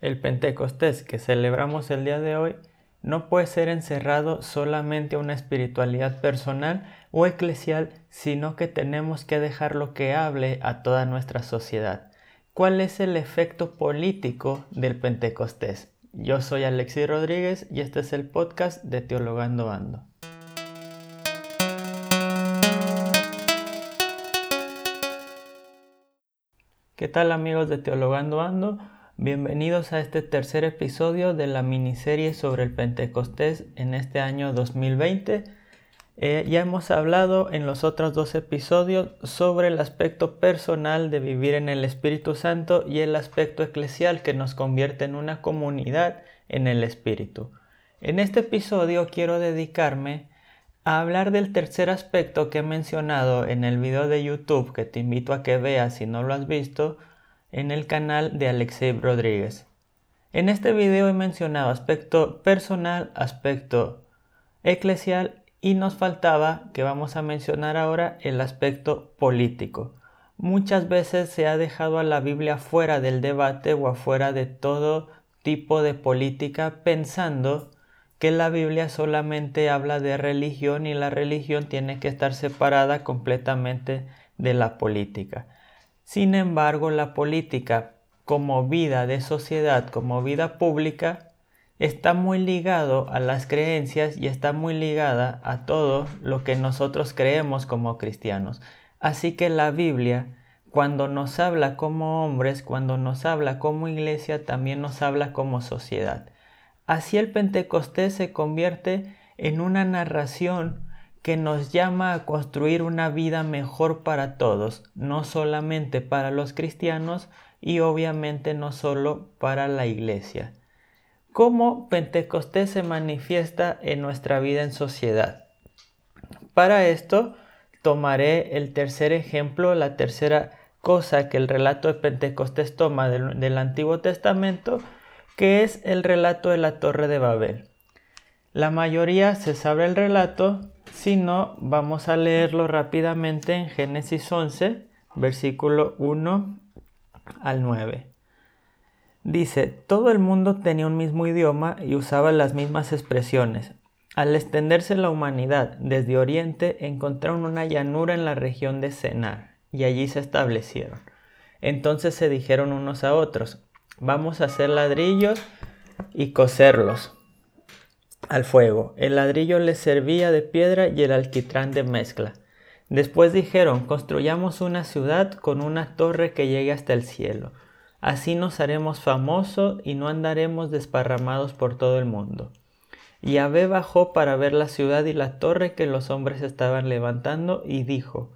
El Pentecostés que celebramos el día de hoy no puede ser encerrado solamente a una espiritualidad personal o eclesial, sino que tenemos que dejarlo que hable a toda nuestra sociedad. ¿Cuál es el efecto político del Pentecostés? Yo soy Alexis Rodríguez y este es el podcast de Teologando Ando. ¿Qué tal amigos de Teologando Ando? Bienvenidos a este tercer episodio de la miniserie sobre el Pentecostés en este año 2020. Eh, ya hemos hablado en los otros dos episodios sobre el aspecto personal de vivir en el Espíritu Santo y el aspecto eclesial que nos convierte en una comunidad en el Espíritu. En este episodio quiero dedicarme a hablar del tercer aspecto que he mencionado en el video de YouTube que te invito a que veas si no lo has visto, en el canal de Alexei Rodríguez. En este video he mencionado aspecto personal, aspecto eclesial y nos faltaba, que vamos a mencionar ahora, el aspecto político. Muchas veces se ha dejado a la Biblia fuera del debate o afuera de todo tipo de política pensando que la Biblia solamente habla de religión y la religión tiene que estar separada completamente de la política. Sin embargo, la política como vida de sociedad, como vida pública, está muy ligado a las creencias y está muy ligada a todo lo que nosotros creemos como cristianos. Así que la Biblia, cuando nos habla como hombres, cuando nos habla como iglesia, también nos habla como sociedad. Así el Pentecostés se convierte en una narración que nos llama a construir una vida mejor para todos, no solamente para los cristianos y obviamente no solo para la iglesia. ¿Cómo Pentecostés se manifiesta en nuestra vida en sociedad? Para esto tomaré el tercer ejemplo, la tercera cosa que el relato de Pentecostés toma del, del Antiguo Testamento, que es el relato de la Torre de Babel. La mayoría se sabe el relato, si no, vamos a leerlo rápidamente en Génesis 11, versículo 1 al 9. Dice, todo el mundo tenía un mismo idioma y usaba las mismas expresiones. Al extenderse la humanidad desde Oriente, encontraron una llanura en la región de Senar y allí se establecieron. Entonces se dijeron unos a otros, vamos a hacer ladrillos y coserlos al fuego. El ladrillo les servía de piedra y el alquitrán de mezcla. Después dijeron, construyamos una ciudad con una torre que llegue hasta el cielo. Así nos haremos famosos y no andaremos desparramados por todo el mundo. Y Abé bajó para ver la ciudad y la torre que los hombres estaban levantando y dijo,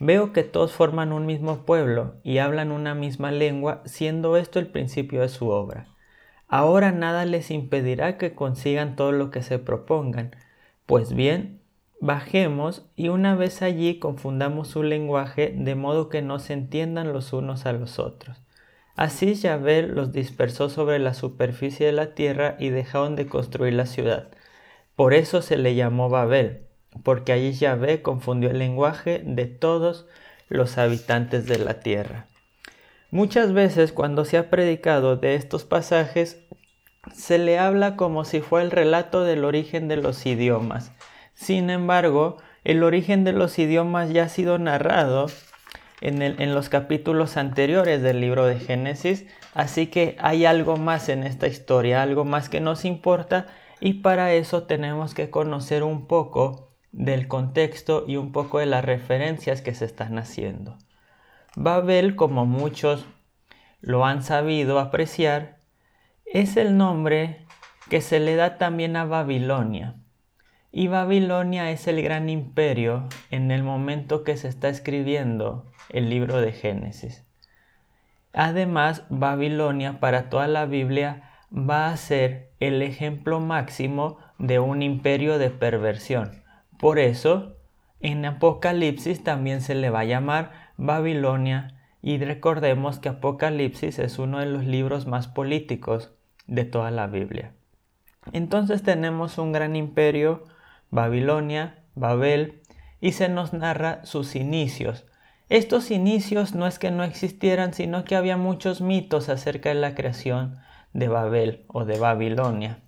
Veo que todos forman un mismo pueblo y hablan una misma lengua, siendo esto el principio de su obra. Ahora nada les impedirá que consigan todo lo que se propongan. Pues bien, bajemos y una vez allí confundamos su lenguaje de modo que no se entiendan los unos a los otros. Así Yahvé los dispersó sobre la superficie de la tierra y dejaron de construir la ciudad. Por eso se le llamó Babel, porque allí Yahvé confundió el lenguaje de todos los habitantes de la tierra. Muchas veces cuando se ha predicado de estos pasajes, se le habla como si fuera el relato del origen de los idiomas. Sin embargo, el origen de los idiomas ya ha sido narrado en, en, los capítulos anteriores del libro de Génesis, así que hay algo más en esta historia, algo más que nos importa y para eso tenemos que conocer un poco del contexto y un poco de las referencias que se están haciendo. Babel, como muchos lo han sabido apreciar, es el nombre que se le da también a Babilonia. Y Babilonia es el gran imperio en el momento que se está escribiendo el libro de Génesis. Además, Babilonia para toda la Biblia va a ser el ejemplo máximo de un imperio de perversión. Por eso, en Apocalipsis también se le va a llamar Babilonia y recordemos que Apocalipsis es uno de los libros más políticos de toda la Biblia. Entonces tenemos un gran imperio, Babilonia, Babel, y se nos narra sus inicios. Estos inicios no es que no existieran, sino que había muchos mitos acerca de la creación de Babel o de Babilonia.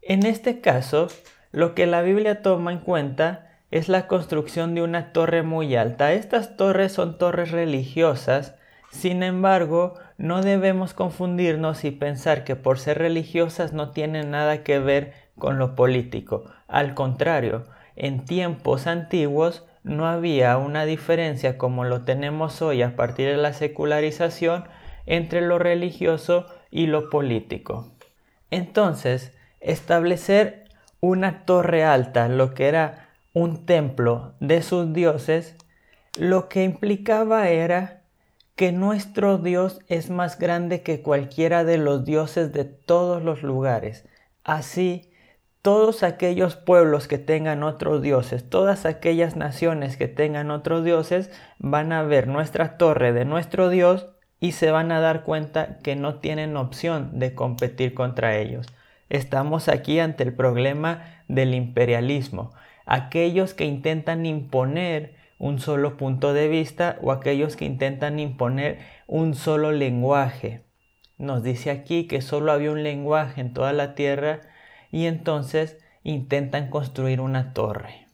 En este caso, lo que la Biblia toma en cuenta es la construcción de una torre muy alta. Estas torres son torres religiosas, sin embargo, no debemos confundirnos y pensar que por ser religiosas no tienen nada que ver con lo político. Al contrario, en tiempos antiguos no había una diferencia como lo tenemos hoy a partir de la secularización entre lo religioso y lo político. Entonces, establecer una torre alta, lo que era un templo de sus dioses, lo que implicaba era que nuestro Dios es más grande que cualquiera de los dioses de todos los lugares. Así, todos aquellos pueblos que tengan otros dioses, todas aquellas naciones que tengan otros dioses, van a ver nuestra torre de nuestro Dios y se van a dar cuenta que no tienen opción de competir contra ellos. Estamos aquí ante el problema del imperialismo aquellos que intentan imponer un solo punto de vista o aquellos que intentan imponer un solo lenguaje. Nos dice aquí que solo había un lenguaje en toda la tierra y entonces intentan construir una torre.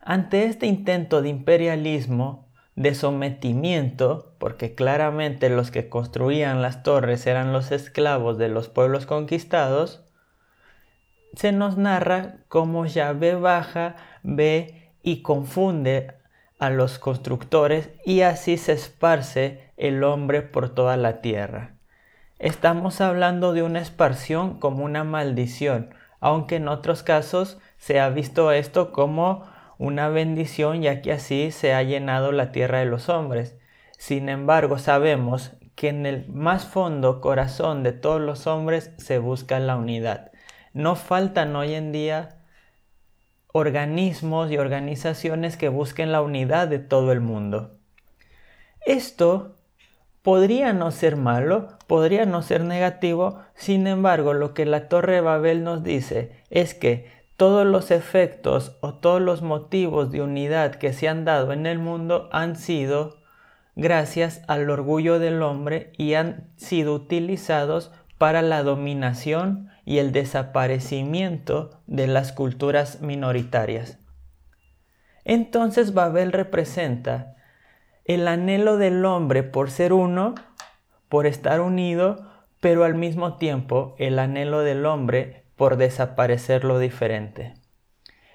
Ante este intento de imperialismo, de sometimiento, porque claramente los que construían las torres eran los esclavos de los pueblos conquistados, se nos narra cómo Yahvé baja, ve y confunde a los constructores y así se esparce el hombre por toda la tierra. Estamos hablando de una esparción como una maldición, aunque en otros casos se ha visto esto como una bendición ya que así se ha llenado la tierra de los hombres. Sin embargo, sabemos que en el más fondo corazón de todos los hombres se busca la unidad. No faltan hoy en día organismos y organizaciones que busquen la unidad de todo el mundo. Esto podría no ser malo, podría no ser negativo, sin embargo lo que la Torre de Babel nos dice es que todos los efectos o todos los motivos de unidad que se han dado en el mundo han sido gracias al orgullo del hombre y han sido utilizados para la dominación y el desaparecimiento de las culturas minoritarias. Entonces Babel representa el anhelo del hombre por ser uno, por estar unido, pero al mismo tiempo el anhelo del hombre por desaparecer lo diferente.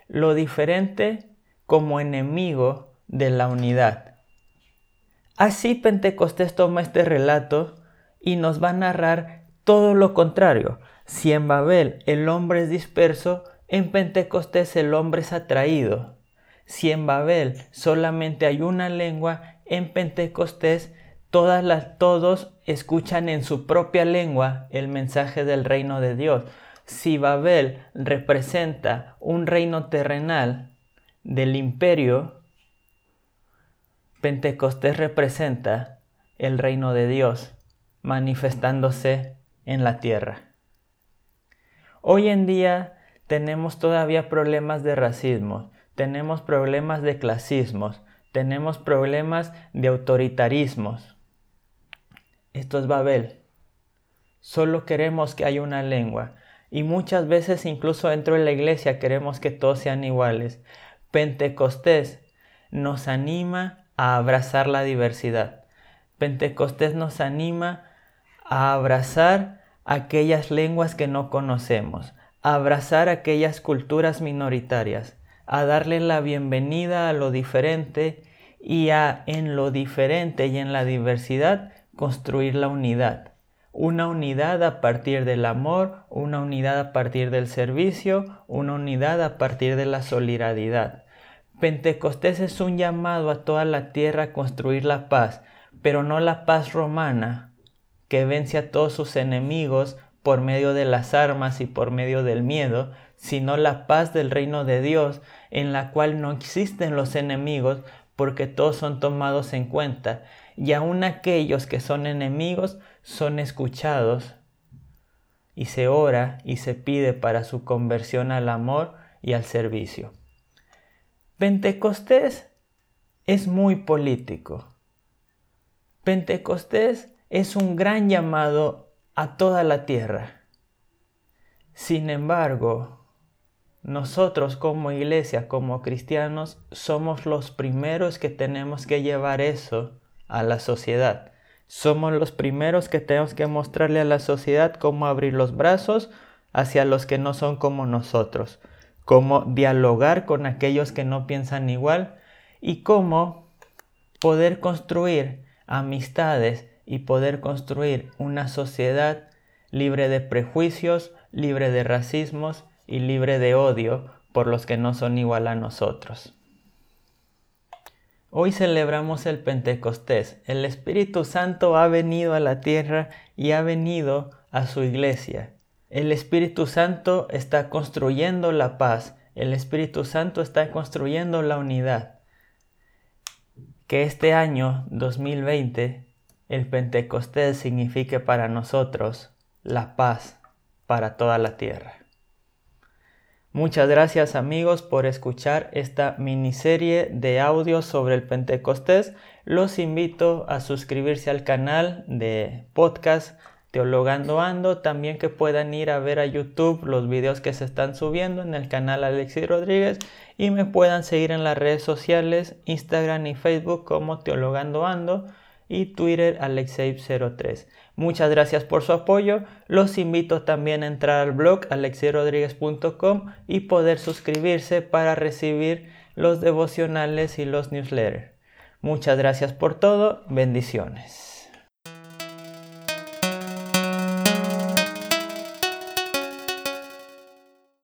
Lo diferente como enemigo de la unidad. Así Pentecostés toma este relato y nos va a narrar todo lo contrario. Si en Babel el hombre es disperso, en Pentecostés el hombre es atraído. Si en Babel solamente hay una lengua, en Pentecostés todas las, todos escuchan en su propia lengua el mensaje del reino de Dios. Si Babel representa un reino terrenal del imperio, Pentecostés representa el reino de Dios manifestándose en la tierra. Hoy en día tenemos todavía problemas de racismo, tenemos problemas de clasismos, tenemos problemas de autoritarismos. Esto es Babel. Solo queremos que haya una lengua. Y muchas veces incluso dentro de la iglesia queremos que todos sean iguales. Pentecostés nos anima a abrazar la diversidad. Pentecostés nos anima a abrazar aquellas lenguas que no conocemos, a abrazar aquellas culturas minoritarias, a darle la bienvenida a lo diferente y a en lo diferente y en la diversidad construir la unidad. Una unidad a partir del amor, una unidad a partir del servicio, una unidad a partir de la solidaridad. Pentecostés es un llamado a toda la tierra a construir la paz, pero no la paz romana, que vence a todos sus enemigos por medio de las armas y por medio del miedo, sino la paz del reino de Dios, en la cual no existen los enemigos, porque todos son tomados en cuenta, y aun aquellos que son enemigos son escuchados, y se ora y se pide para su conversión al amor y al servicio. Pentecostés es muy político. Pentecostés es un gran llamado a toda la tierra. Sin embargo, nosotros como iglesia, como cristianos, somos los primeros que tenemos que llevar eso a la sociedad. Somos los primeros que tenemos que mostrarle a la sociedad cómo abrir los brazos hacia los que no son como nosotros, cómo dialogar con aquellos que no piensan igual y cómo poder construir amistades y poder construir una sociedad libre de prejuicios, libre de racismos y libre de odio por los que no son igual a nosotros. Hoy celebramos el Pentecostés. El Espíritu Santo ha venido a la tierra y ha venido a su iglesia. El Espíritu Santo está construyendo la paz. El Espíritu Santo está construyendo la unidad. Que este año 2020 el Pentecostés signifique para nosotros la paz para toda la tierra. Muchas gracias amigos por escuchar esta miniserie de audios sobre el Pentecostés. Los invito a suscribirse al canal de podcast Teologando Ando, también que puedan ir a ver a YouTube los videos que se están subiendo en el canal Alexis Rodríguez y me puedan seguir en las redes sociales Instagram y Facebook como Teologando Ando y Twitter Alexei03. Muchas gracias por su apoyo. Los invito también a entrar al blog alexeirodriguez.com y poder suscribirse para recibir los devocionales y los newsletters. Muchas gracias por todo. Bendiciones.